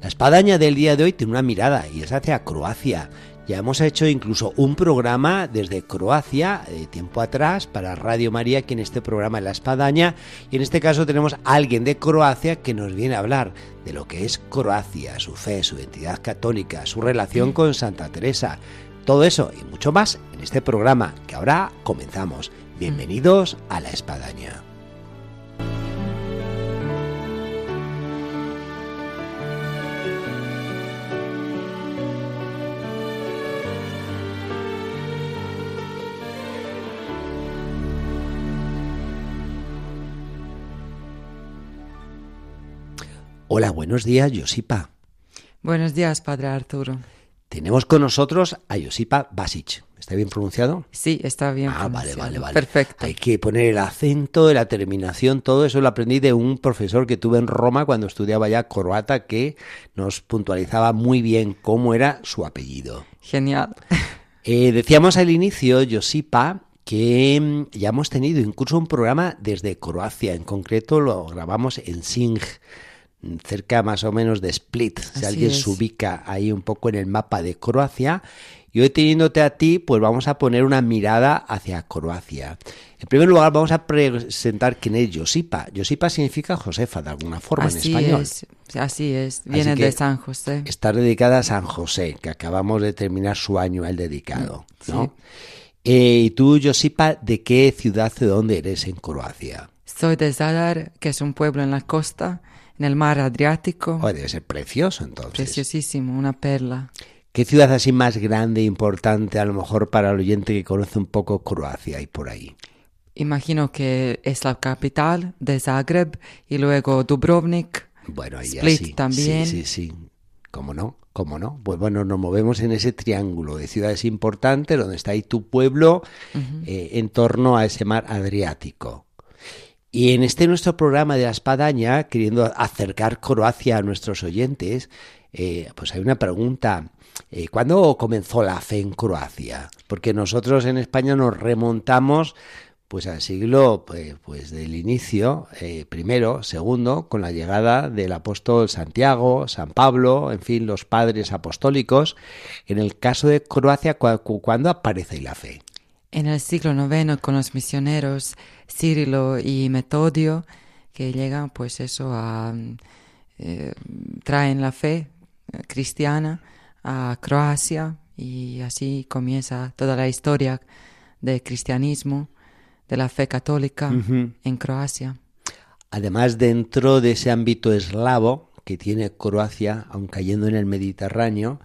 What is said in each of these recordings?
La espadaña del día de hoy tiene una mirada y es hacia Croacia. Ya hemos hecho incluso un programa desde Croacia de tiempo atrás para Radio María, que en este programa es La Espadaña, y en este caso tenemos a alguien de Croacia que nos viene a hablar de lo que es Croacia, su fe, su identidad católica, su relación con Santa Teresa. Todo eso y mucho más en este programa que ahora comenzamos. Bienvenidos a La Espadaña. Hola, buenos días, Josipa. Buenos días, Padre Arturo. Tenemos con nosotros a Josipa Basic. ¿Está bien pronunciado? Sí, está bien ah, vale, vale, vale. Perfecto. Hay que poner el acento, la terminación, todo eso lo aprendí de un profesor que tuve en Roma cuando estudiaba ya croata que nos puntualizaba muy bien cómo era su apellido. Genial. Eh, decíamos al inicio, Josipa, que mm, ya hemos tenido incluso un programa desde Croacia. En concreto lo grabamos en Sing cerca más o menos de Split, si alguien se ubica ahí un poco en el mapa de Croacia. Y hoy teniéndote a ti, pues vamos a poner una mirada hacia Croacia. En primer lugar, vamos a presentar quién es Josipa. Josipa significa Josefa de alguna forma en español. Es, así es, viene de San José. Está dedicada a San José, que acabamos de terminar su año el dedicado. ¿no? Eh, y tú, Josipa, ¿de qué ciudad, de dónde eres en Croacia? Soy de Zadar, que es un pueblo en la costa en el mar Adriático. Oh, debe ser precioso entonces. Preciosísimo, una perla. ¿Qué ciudad así más grande e importante a lo mejor para el oyente que conoce un poco Croacia y por ahí? Imagino que es la capital de Zagreb y luego Dubrovnik. Bueno, ahí Split también. Sí, sí, sí. ¿Cómo no? ¿Cómo no? Pues bueno, nos movemos en ese triángulo de ciudades importantes donde está ahí tu pueblo eh, en torno a ese mar Adriático. Y en este nuestro programa de la espadaña, queriendo acercar Croacia a nuestros oyentes, eh, pues hay una pregunta. Eh, ¿Cuándo comenzó la fe en Croacia? Porque nosotros en España nos remontamos pues al siglo pues, pues del inicio, eh, primero, segundo, con la llegada del apóstol Santiago, San Pablo, en fin, los padres apostólicos. En el caso de Croacia, ¿cuándo aparece la fe? En el siglo IX con los misioneros Cirilo y Metodio, que llegan pues eso a... Eh, traen la fe eh, cristiana a Croacia y así comienza toda la historia del cristianismo, de la fe católica en Croacia. Además, dentro de ese ámbito eslavo que tiene Croacia, aun cayendo en el Mediterráneo,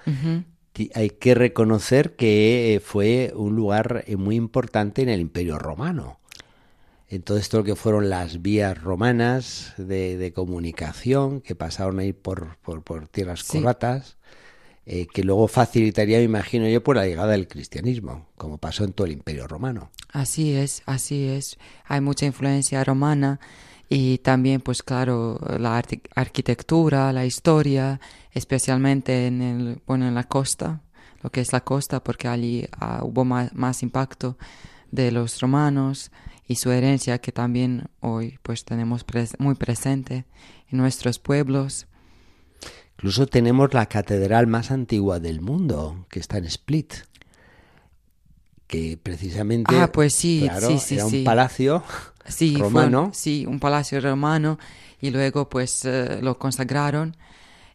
hay que reconocer que eh, fue un lugar muy importante en el Imperio Romano. En todo esto que fueron las vías romanas de, comunicación que pasaron ahí por, por, tierras croatas, eh, que luego facilitaría, me imagino yo, por la llegada del cristianismo, como pasó en todo el Imperio Romano. Así es, así es. Hay mucha influencia romana y también, pues claro, la arquitectura, la historia, especialmente en, el, bueno, en la costa, lo que es la costa, porque allí ah, hubo más, impacto de los romanos y su herencia que también hoy pues tenemos muy presente en nuestros pueblos. Incluso tenemos la catedral más antigua del mundo, que está en Split que precisamente ah, pues sí, sí, sí, era un palacio romano. sí, un palacio romano y luego pues eh, lo consagraron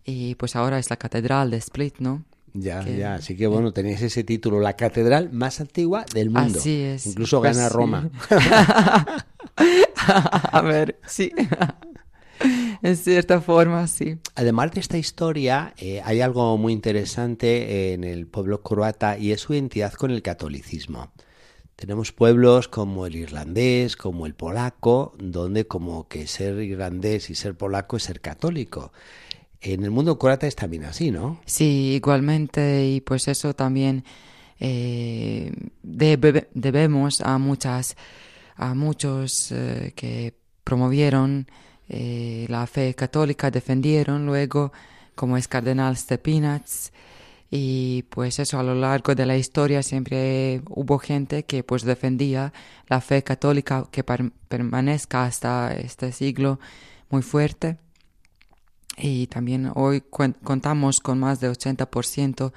y pues ahora es la catedral de Split, ¿no? Ya, ya, así que bueno, tenéis ese título, la catedral más antigua del mundo. Así es. Incluso gana pues Roma. A ver, sí. en cierta forma, sí. Además de esta historia, eh, hay algo muy interesante en el pueblo croata y es su identidad con el catolicismo. Tenemos pueblos como el irlandés, como el polaco, donde como que ser irlandés y ser polaco es ser católico. En el mundo croata es también así, ¿no? Sí, igualmente, y pues eso también eh, debemos a muchas, a muchos eh, que promovieron eh, la fe católica, defendieron luego, como es Cardenal Stepinac, y pues eso a lo largo de la historia siempre hubo gente que pues defendía la fe católica que permanezca hasta este siglo muy fuerte y también hoy contamos con más de 80%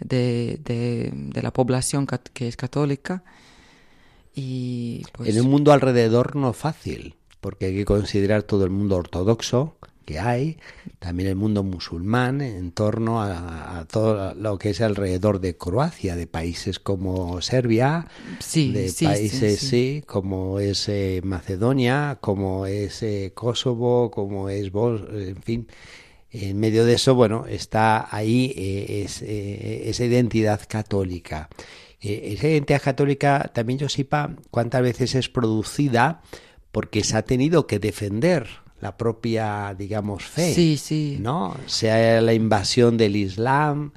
de, de, de la población que es católica y pues... en un mundo alrededor no fácil porque hay que considerar todo el mundo ortodoxo que hay, también el mundo musulmán en torno a, todo lo que es alrededor de Croacia, de países como Serbia, de países sí, como es eh, Macedonia, como es eh, Kosovo, como es Bos, en fin. En medio de eso, bueno, está ahí eh, esa identidad católica. esa identidad católica, también yo sepa cuántas veces es producida porque se ha tenido que defender la propia, digamos, fe. Sí, sí. ¿No? Sea la invasión del Islam,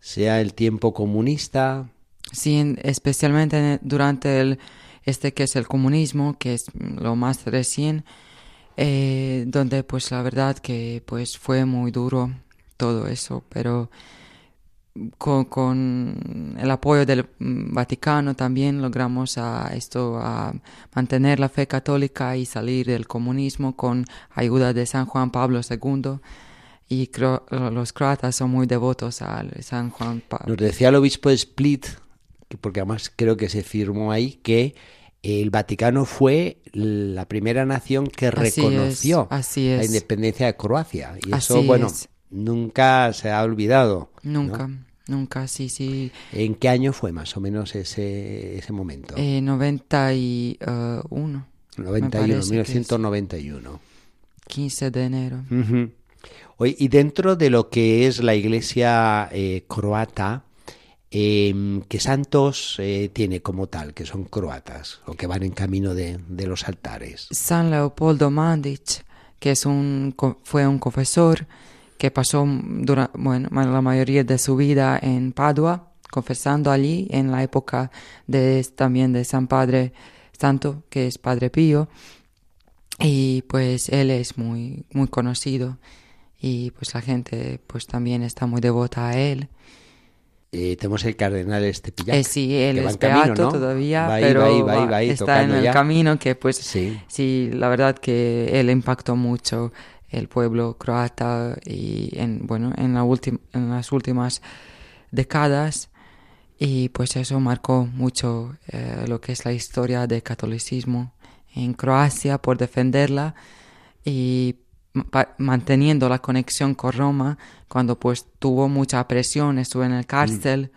sea el tiempo comunista. Sí, especialmente durante el, este que es el comunismo, que es lo más recién, eh, donde pues la verdad que pues fue muy duro todo eso, pero con, el apoyo del Vaticano también logramos a esto a mantener la fe católica y salir del comunismo con ayuda de San Juan Pablo II y los croatas son muy devotos a San Juan Pablo. Nos decía el obispo de Split, porque además creo que se firmó ahí, que el Vaticano fue la primera nación que reconoció la independencia de Croacia. Y eso, bueno, nunca se ha olvidado. Nunca. Nunca, sí, sí. ¿En qué año fue más o menos ese, ese momento? Eh, 91. 91, 1991. 15 de enero. y dentro de lo que es la iglesia eh, croata, eh, ¿qué santos eh, tiene como tal, que son croatas o que van en camino de, de los altares? San Leopoldo Mandic, que es un, fue un confesor que pasó bueno, la mayoría de su vida en Padua, confesando allí en la época de, también de San Padre Santo, que es Padre Pío. Y pues él es muy, muy conocido y pues la gente pues también está muy devota a él. Eh, tenemos el cardenal este eh, sí, él es beato todavía, pero está en el camino que pues sí. sí, la verdad que él impactó mucho el pueblo croata y en, bueno, en, la en las últimas décadas y pues eso marcó mucho eh, lo que es la historia del catolicismo en Croacia por defenderla y manteniendo la conexión con Roma cuando pues tuvo mucha presión, estuvo en el cárcel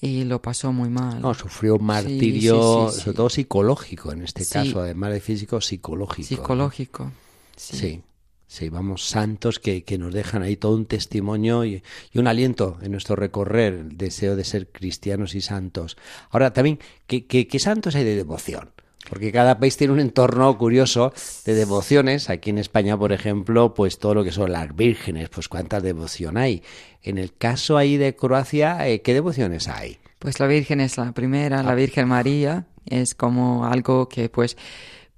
y lo pasó muy mal. No, sufrió un martirio, sobre todo psicológico en este caso, además de físico, psicológico. Psicológico, sí. Sí, vamos, santos que, que, nos dejan ahí todo un testimonio y, un aliento en nuestro recorrer, el deseo de ser cristianos y santos. Ahora, también, ¿qué, qué, santos hay de devoción? Porque cada país tiene un entorno curioso de devociones. Aquí en España, por ejemplo, pues todo lo que son las vírgenes, pues cuánta devoción hay. En el caso ahí de Croacia, eh, ¿qué devociones hay? Pues la Virgen es la primera, la ah. Virgen María, es como algo que pues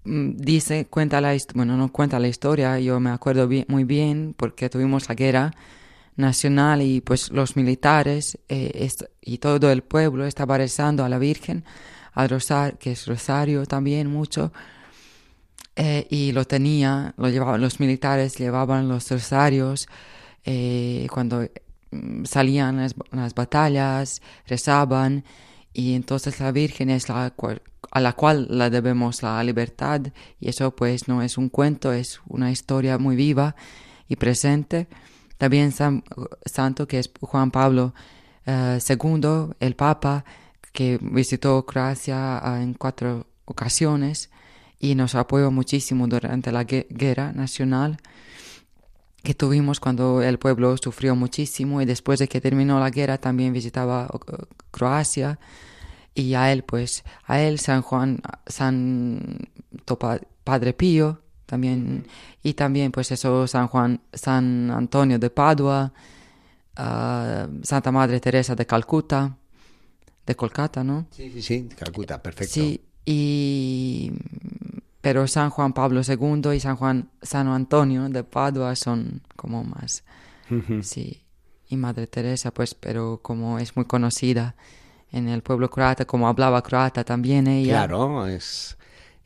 dice, cuenta la bueno, no cuenta la historia, yo me acuerdo muy bien porque tuvimos la guerra nacional y pues los militares eh, y todo el pueblo estaba rezando a la Virgen, al rosario, que es rosario también mucho, eh, y lo tenía, lo llevaban, los militares llevaban los rosarios eh, cuando mm, salían las, las batallas, rezaban, y entonces la Virgen es la a la cual la debemos la libertad y eso pues no es un cuento, es una historia muy viva y presente. También San, Santo que es Juan Pablo II, eh, el Papa, que visitó Croacia ah, en cuatro ocasiones y nos apoyó muchísimo durante la guerra nacional que tuvimos cuando el pueblo sufrió muchísimo y después de que terminó la guerra también visitaba Croacia y a él, pues, a él San Juan, San Padre Pío, también y también pues eso San Juan San Antonio de Padua ah, Santa Madre Teresa de Calcuta de Colcata no sí sí sí Calcuta perfecto. Sí y pero San Juan Pablo II y San Juan San Antonio de Padua son como más sí y Madre Teresa pues pero como es muy conocida en el pueblo croata como hablaba croata también ella claro es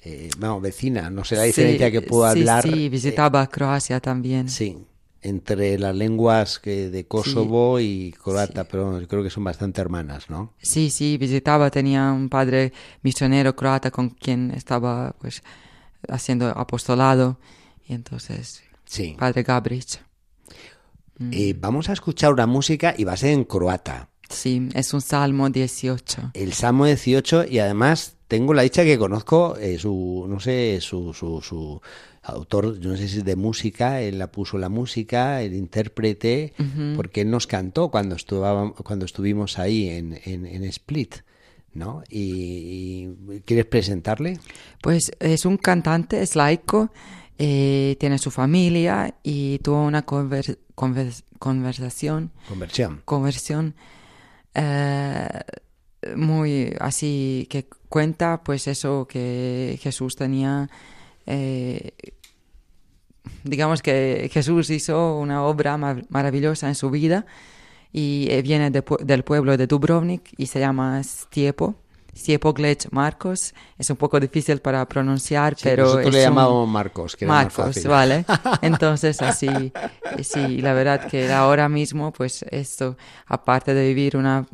eh, no, vecina, no sé la diferencia que puedo hablar. Sí, visitaba Croacia también. Sí, entre las lenguas que de Kosovo y croata, pero yo creo que son bastante hermanas, ¿no? Sí, sí, visitaba, tenía un padre misionero croata con quien estaba pues haciendo apostolado y entonces sí. padre Gabric. Eh, vamos a escuchar una música y va a ser en croata. Sí, es un Salmo 18. El Salmo 18 y además tengo la dicha que conozco eh, su, no sé, su, su, su, autor, no sé si es de música, él la puso la música, el intérprete, porque él nos cantó cuando, cuando estuvimos ahí en, en, Split. ¿No? Y, ¿Quieres presentarle? Pues es un cantante, es laico, eh, tiene su familia y tuvo una conversación. Conversión. Conversión. Eh, muy así que cuenta pues eso que Jesús tenía eh, digamos que Jesús hizo una obra maravillosa en su vida y eh, viene del pueblo de Dubrovnik y se llama Stiepo Glech Marcos. Es un poco difícil para pronunciar, pero. Nosotros le llamamos Marcos, que Marcos, vale. Entonces, así, sí, la verdad que ahora mismo, pues esto, aparte de vivir una,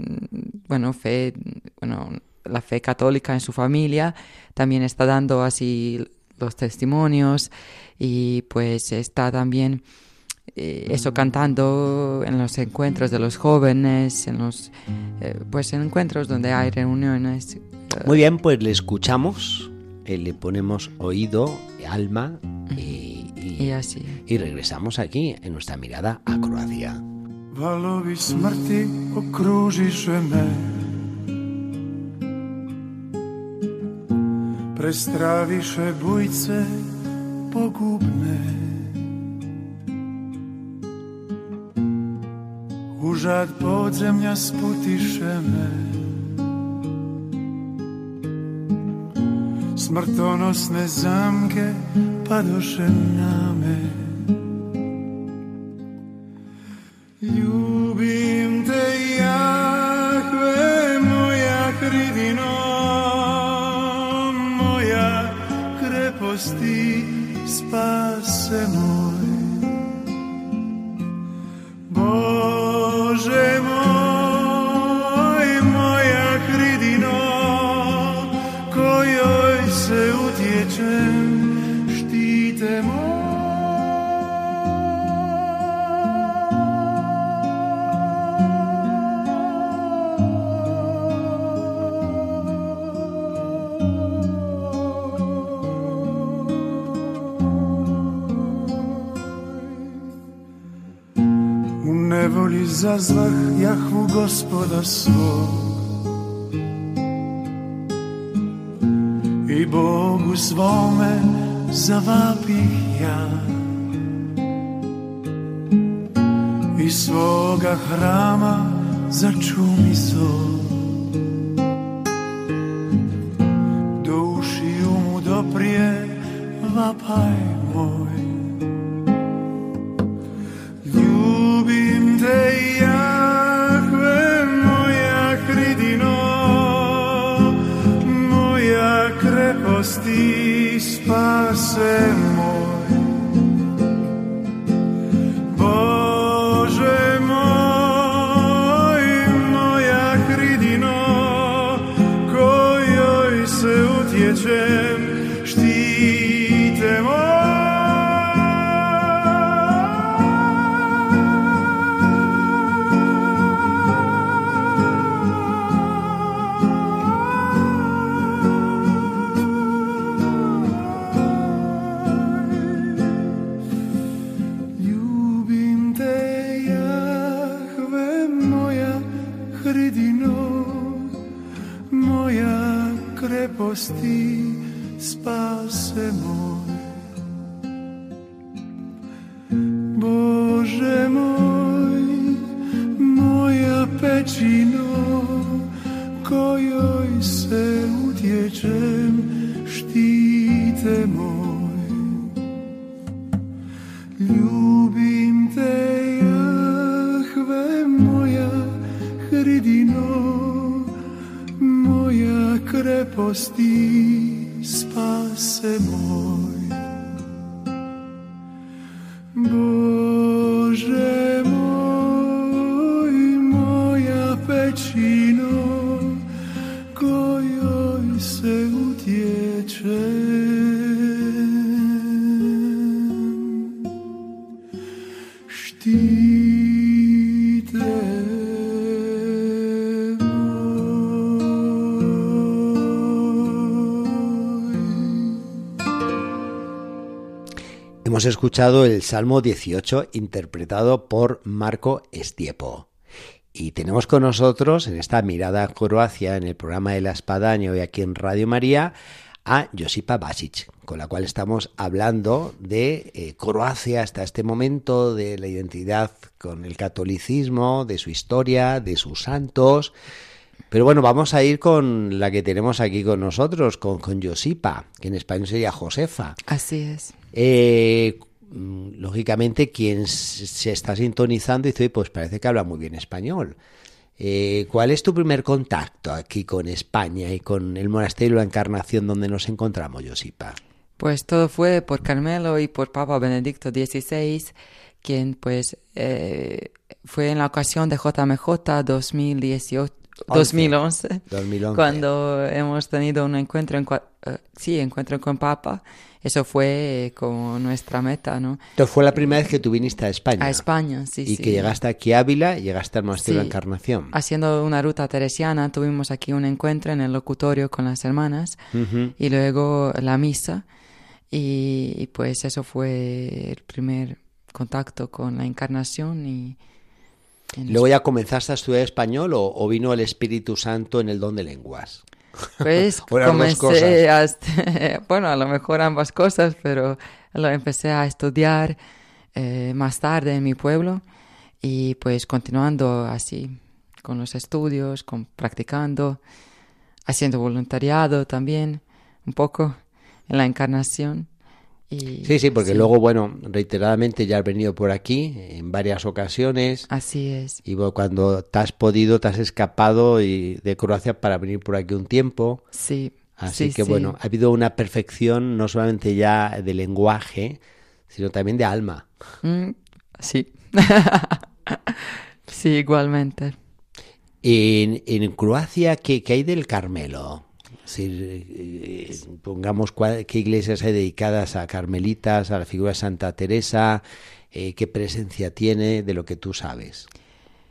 bueno, fe, bueno, la fe católica en su familia, también está dando así los testimonios y pues está también eso cantando en los encuentros de los jóvenes, en los eh, pues en encuentros donde hay reuniones. Eh. Muy bien, pues le escuchamos, le ponemos oído, alma y, y, así. y regresamos aquí en nuestra mirada a Croacia. Valovi smrti okružiše me Prestraviše bujce pogubne Užad podzemlja sputiše me. Smrtonosne zamke padoše na me zazvah Jahvu gospoda svog. I Bogu svome zavapih ja. I svoga hrama začumi zov Do ušiju mu doprije vapaj moj Se te cem, știi hridino moja kreposti spase moj escuchado el Salmo 18 interpretado por Marco Estiepo. Y tenemos con nosotros en esta mirada a Croacia, en el programa de la Espadaña hoy aquí en Radio María, a Josipa Basic, con la cual estamos hablando de eh, Croacia hasta este momento, de la identidad con el catolicismo, de su historia, de sus santos. Pero bueno, vamos a ir con la que tenemos aquí con nosotros, con, con Josipa, que en español sería Josefa. Así es. Eh, lógicamente, quien se está sintonizando dice, "Oye, pues parece que habla muy bien español. Eh, ¿Cuál es tu primer contacto aquí con España y con el monasterio de la Encarnación donde nos encontramos, Josipa? Pues todo fue por Carmelo y por Papa Benedicto XVI, quien pues eh, fue en la ocasión de JMJ 2018, 2011, 2011. cuando hemos tenido un encuentro, en, eh, sí, encuentro con Papa. Eso fue eh, como nuestra meta, ¿no? Entonces fue la primera vez que tú viniste a España. A España, sí, Y sí. que llegaste aquí a Ávila llegaste al monasterio de la Sí. Encarnación. Haciendo una ruta teresiana, tuvimos aquí un encuentro en el locutorio con las hermanas y luego la misa. Y, y pues eso fue el primer contacto con la encarnación y... en Luego ya comenzaste a estudiar español o, o vino el Espíritu Santo en el don de lenguas. Pues comencé a, bueno, a lo mejor ambas cosas, pero lo empecé a estudiar eh, más tarde en mi pueblo y pues continuando así con los estudios, con practicando, haciendo voluntariado también un poco en la encarnación. Y, Sí, sí, porque luego, bueno, reiteradamente ya has venido por aquí en varias ocasiones. Así es. Y bueno, cuando te has podido, te has escapado y de Croacia para venir por aquí un tiempo. Sí. Así sí, que sí. bueno, ha habido una perfección no solamente ya de lenguaje, sino también de alma. Mm, sí. sí, igualmente. En, en Croacia, ¿qué, qué hay del Carmelo? Decir, eh, pongamos cua- qué iglesias hay dedicadas a carmelitas, a la figura de Santa Teresa, eh, qué presencia tiene de lo que tú sabes.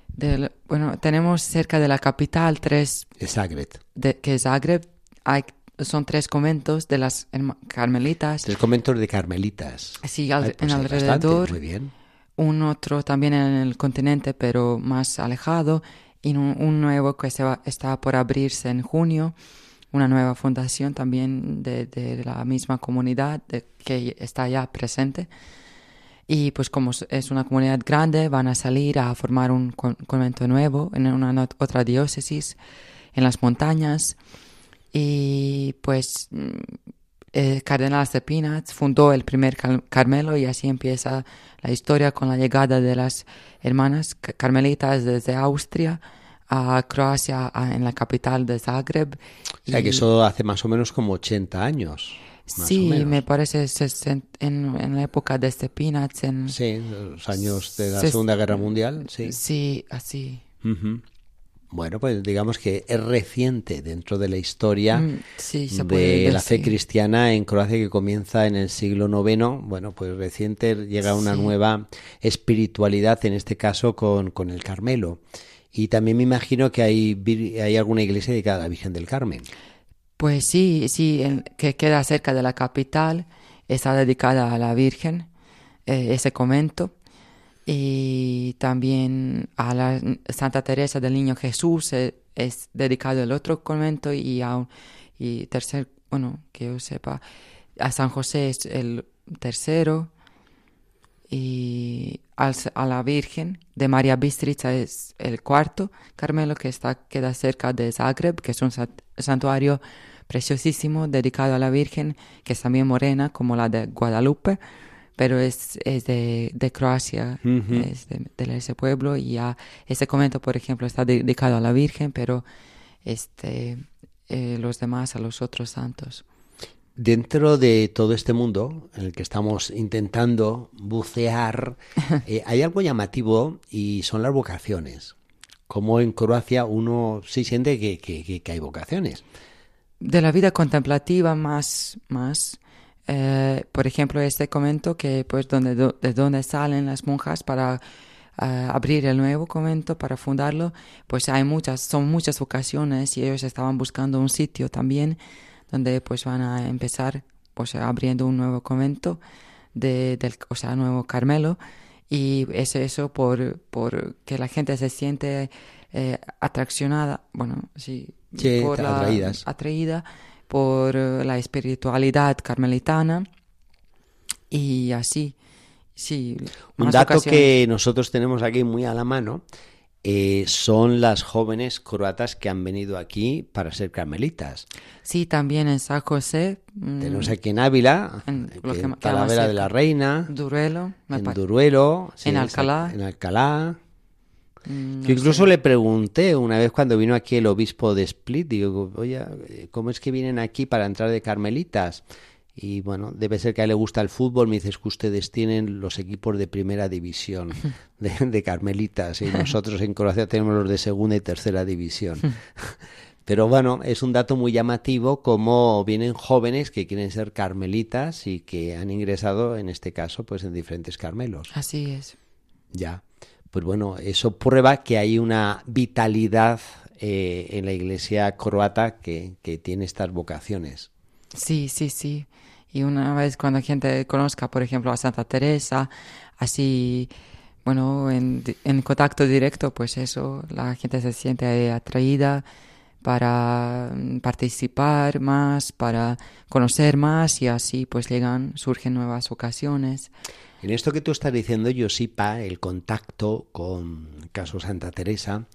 Del- bueno, tenemos cerca de la capital tres, Zagreb. de, que es Zagreb, hay, son tres conventos de las carmelitas. Tres conventos de carmelitas. Sí, al- Ay, pues en hay bastante, alrededor. muy bien. un otro también en el continente, pero más alejado, y un, un nuevo que se va- está por abrirse en junio, una nueva fundación también de, la misma comunidad que está ya presente. Y pues como es- una comunidad grande, van a salir a formar un con- convento nuevo en una otra diócesis, en las montañas. Y pues mm, el cardenal Cepinat fundó el primer Carmelo y así empieza la historia con la llegada de las hermanas ca- carmelitas desde Austria a Croacia, a- en la capital de Zagreb. O sea, que Y- eso hace más o menos como 80 años. Sí, me parece en, en la época de Cepinat. En, Sí, los años de la Se- Segunda Guerra Mundial, sí. sí, así. Ujú. Bueno, pues digamos que es reciente dentro de la historia Mm, sí, de la fe decir. cristiana en Croacia que comienza en el siglo IX. Bueno, pues reciente llega una Sí. nueva espiritualidad, en este caso con, con el Carmelo. Y también me imagino que hay, hay alguna iglesia dedicada a la Virgen del Carmen. Pues sí, sí, que queda cerca de la capital, está dedicada a la Virgen, eh, ese convento, y también a la Santa Teresa del Niño Jesús eh, es dedicado el otro convento y a un- y tercer, bueno, que yo sepa, a San José es el tercero y a la Virgen de María Bistrica es el cuarto Carmelo que está, queda cerca de Zagreb, que es un sa- santuario preciosísimo dedicado a la Virgen, que es también morena como la de Guadalupe, pero es, es de, de Croacia, Ujú. es de, de ese pueblo y ya ese convento, por ejemplo, está dedicado a la Virgen, pero este, eh, los demás a los otros santos. Dentro de todo este mundo en el que estamos intentando bucear, eh, hay algo llamativo y son las vocaciones. Como en Croacia uno sí siente que, que- que- hay vocaciones. de la vida contemplativa más, más eh, por ejemplo, este convento que pues donde, do- de donde salen las monjas para eh, abrir el nuevo convento, para fundarlo, pues hay muchas, son muchas vocaciones y ellos estaban buscando un sitio también donde pues van a empezar pues abriendo un nuevo convento de, del, o sea, nuevo Carmelo y es eso por, por que la gente se siente eh, atraccionada, bueno, sí, Sí, por la- atraídas. atraída por la espiritualidad carmelitana y así, sí. Un dato ocasiones. que nosotros tenemos aquí muy a la mano eh, son las jóvenes croatas que han venido aquí para ser carmelitas. Sí, también en San José, mm, Tenemos aquí en Ávila, En que en Talavera de la Reina, Duruelo, en Duruelo, sí, En Alcalá. en Alcalá. mm, Yo no incluso sé. le pregunté una vez cuando vino aquí el obispo de Split, digo, oye, ¿cómo es que vienen aquí para entrar de carmelitas? Y bueno, debe ser que a él le gusta el fútbol, me dices que ustedes tienen los equipos de primera división de, de carmelitas y nosotros en Croacia tenemos los de segunda y tercera división. Pero bueno, es un dato muy llamativo como vienen jóvenes que quieren ser carmelitas y que han ingresado, en este caso, pues en diferentes carmelos. Así es. Ya, pues bueno, eso prueba que hay una vitalidad eh, en la iglesia croata que, que tiene estas vocaciones. Sí, sí, sí. Y una vez cuando la gente conozca, por ejemplo, a Santa Teresa, así, bueno, en, en contacto directo, pues eso, la gente se siente atraída para mm, participar más, para conocer más y así pues llegan, surgen nuevas ocasiones. En esto que tú estás diciendo, Josipa, el contacto con caso Santa Teresa,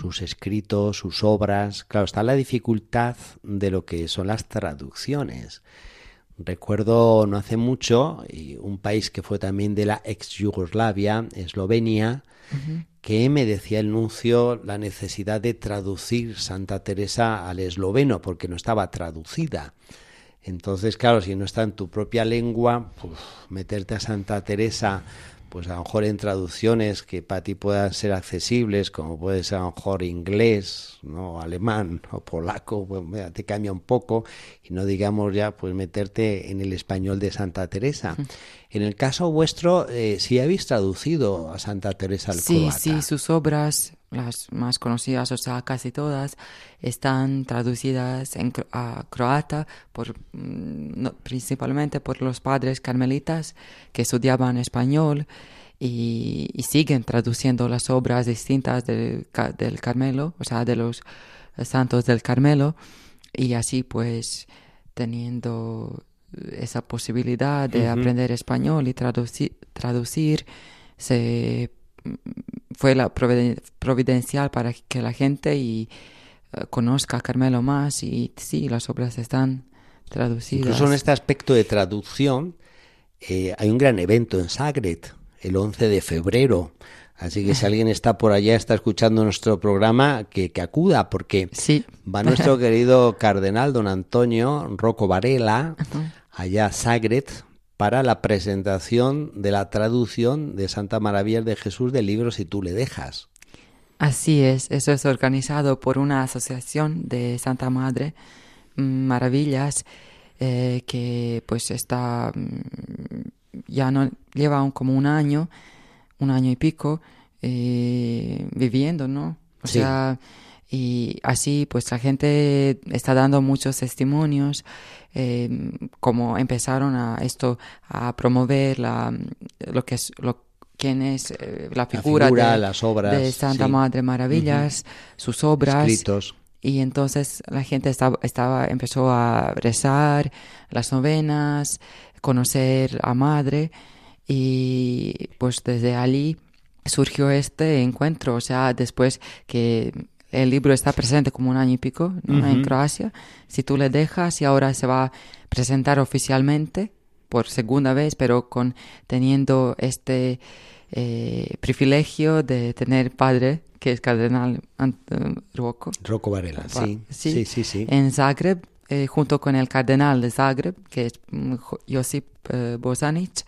sus escritos, sus obras, claro, está la dificultad de lo que son las traducciones. Recuerdo no hace mucho y un país que fue también de la ex Yugoslavia, Eslovenia, que me decía el nuncio la necesidad de traducir Santa Teresa al esloveno porque no estaba traducida. Entonces, claro, si no está en tu propia lengua, pues, meterte a Santa Teresa, pues a lo mejor en traducciones que para ti puedan ser accesibles, como puede ser a lo mejor inglés, no alemán o polaco, pues mira, te cambia un poco y no digamos ya pues meterte en el español de Santa Teresa. En el caso vuestro, eh, si habéis traducido a Santa Teresa al Sí, croata. sí, sus obras, las más conocidas, o sea, casi todas, están traducidas en a croata por, mm, no, principalmente por los padres carmelitas que estudiaban español y, y siguen traduciendo las obras distintas del, del Carmelo, o sea, de los santos del Carmelo, y así pues teniendo esa posibilidad de aprender español y traduci- traducir, se fue la providen- providencial para que la gente y eh, conozca a Carmelo más y sí, las obras están traducidas. Incluso en este aspecto de traducción, eh, hay un gran evento en Zagreb, el 11 de febrero. Así que si alguien está por allá, está escuchando nuestro programa, que, que acuda, porque Sí. va nuestro querido cardenal don Antonio Rocco Varela, allá a Zagreb, para la presentación de la traducción de Santa Maravillas de Jesús del libro Si tú le dejas. Así es, eso es organizado por una asociación de Santa Madre mm, Maravillas eh, que pues está mm, ya no lleva un- como un año, un año y pico eh, viviendo, ¿no? O Sí. sea, y así pues la gente está dando muchos testimonios eh, como empezaron a esto a promover la lo que es lo quién es eh, la figura, figura, de, las obras, de Santa sí. Madre Maravillas, sus obras Escritos. y entonces la gente estaba, estaba empezó a rezar las novenas, conocer a Madre y pues desde allí surgió este encuentro, o sea, después que el libro está presente como un año y pico en Croacia, si tú le dejas y ahora se va a presentar oficialmente por segunda vez, pero con teniendo este eh, privilegio de tener padre que es cardenal Rocco. Rocco Varela, sí, sí, sí, sí, En Zagreb, eh, junto con el cardenal de Zagreb, que es mm, Josip eh, Bozanic,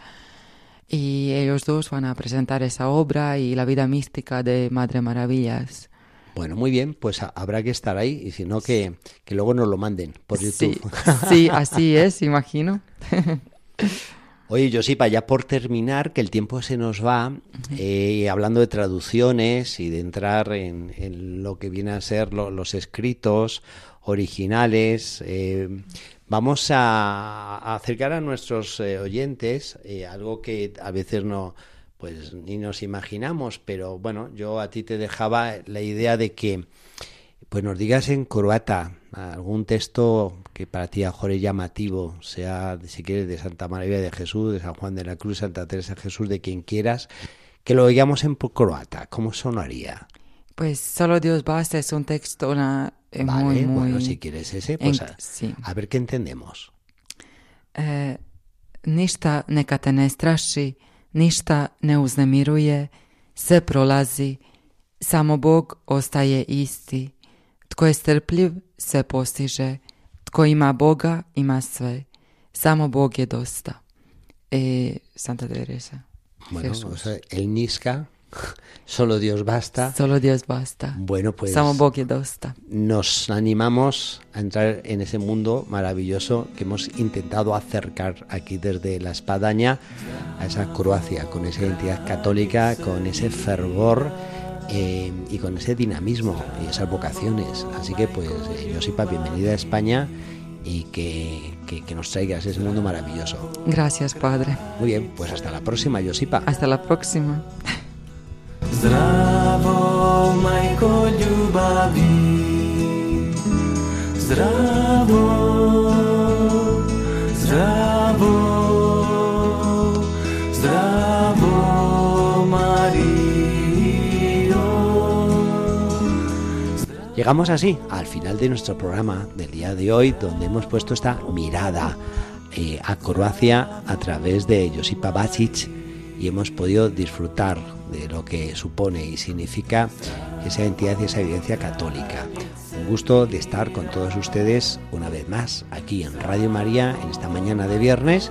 y ellos dos van a presentar esa obra y la vida mística de Madre Maravillas. Bueno, muy bien, pues habrá que estar ahí y si no, que, que luego nos lo manden por YouTube. Sí, así es, imagino. Oye, Josipa, ya por terminar, que el tiempo se nos va, eh, hablando de traducciones y de entrar en, lo que viene a ser los escritos originales, eh, vamos a, acercar a nuestros eh, oyentes algo que a veces no, pues ni nos imaginamos, pero bueno, yo a ti te dejaba la idea de que pues nos digas en croata algún texto que para ti a es llamativo, sea si quieres de Santa María de Jesús, de San Juan de la Cruz, Santa Teresa de Jesús, de quien quieras, que lo oigamos en croata, ¿cómo sonaría? Pues solo Dios basta es un texto una, eh, muy, muy... bueno, si quieres ese, pues a, ver qué entendemos. Eh, neka te ne straši, ništa ne uznemiruje, sve prolazi, samo Bog ostaje isti. Tko je strpljiv, se postiže. Tko ima Boga, ima sve. Samo Bog je dosta. Eh, Santa Teresa. Bueno, o sea, el Niska, solo Dios basta. Solo Dios basta. Bueno, pues. Nos animamos a entrar en ese mundo maravilloso que hemos intentado acercar aquí desde la espadaña a esa Croacia, con esa identidad católica, con ese fervor eh, y con ese dinamismo y esas vocaciones. Así que pues eh, Josipa, bienvenida a España y que, que, nos traigas ese mundo maravilloso. Gracias, Padre. Muy bien, pues hasta la próxima, Josipa. Hasta la próxima. Llegamos así al final de nuestro programa del día de hoy, donde hemos puesto esta mirada eh, a Croacia a través de Josipa Bacic y hemos podido disfrutar de lo que supone y significa esa identidad y esa evidencia católica. Un gusto de estar con todos ustedes una vez más aquí en Radio María en esta mañana de viernes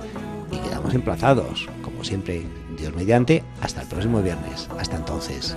y quedamos emplazados, como siempre, Dios mediante, hasta el próximo viernes. Hasta entonces.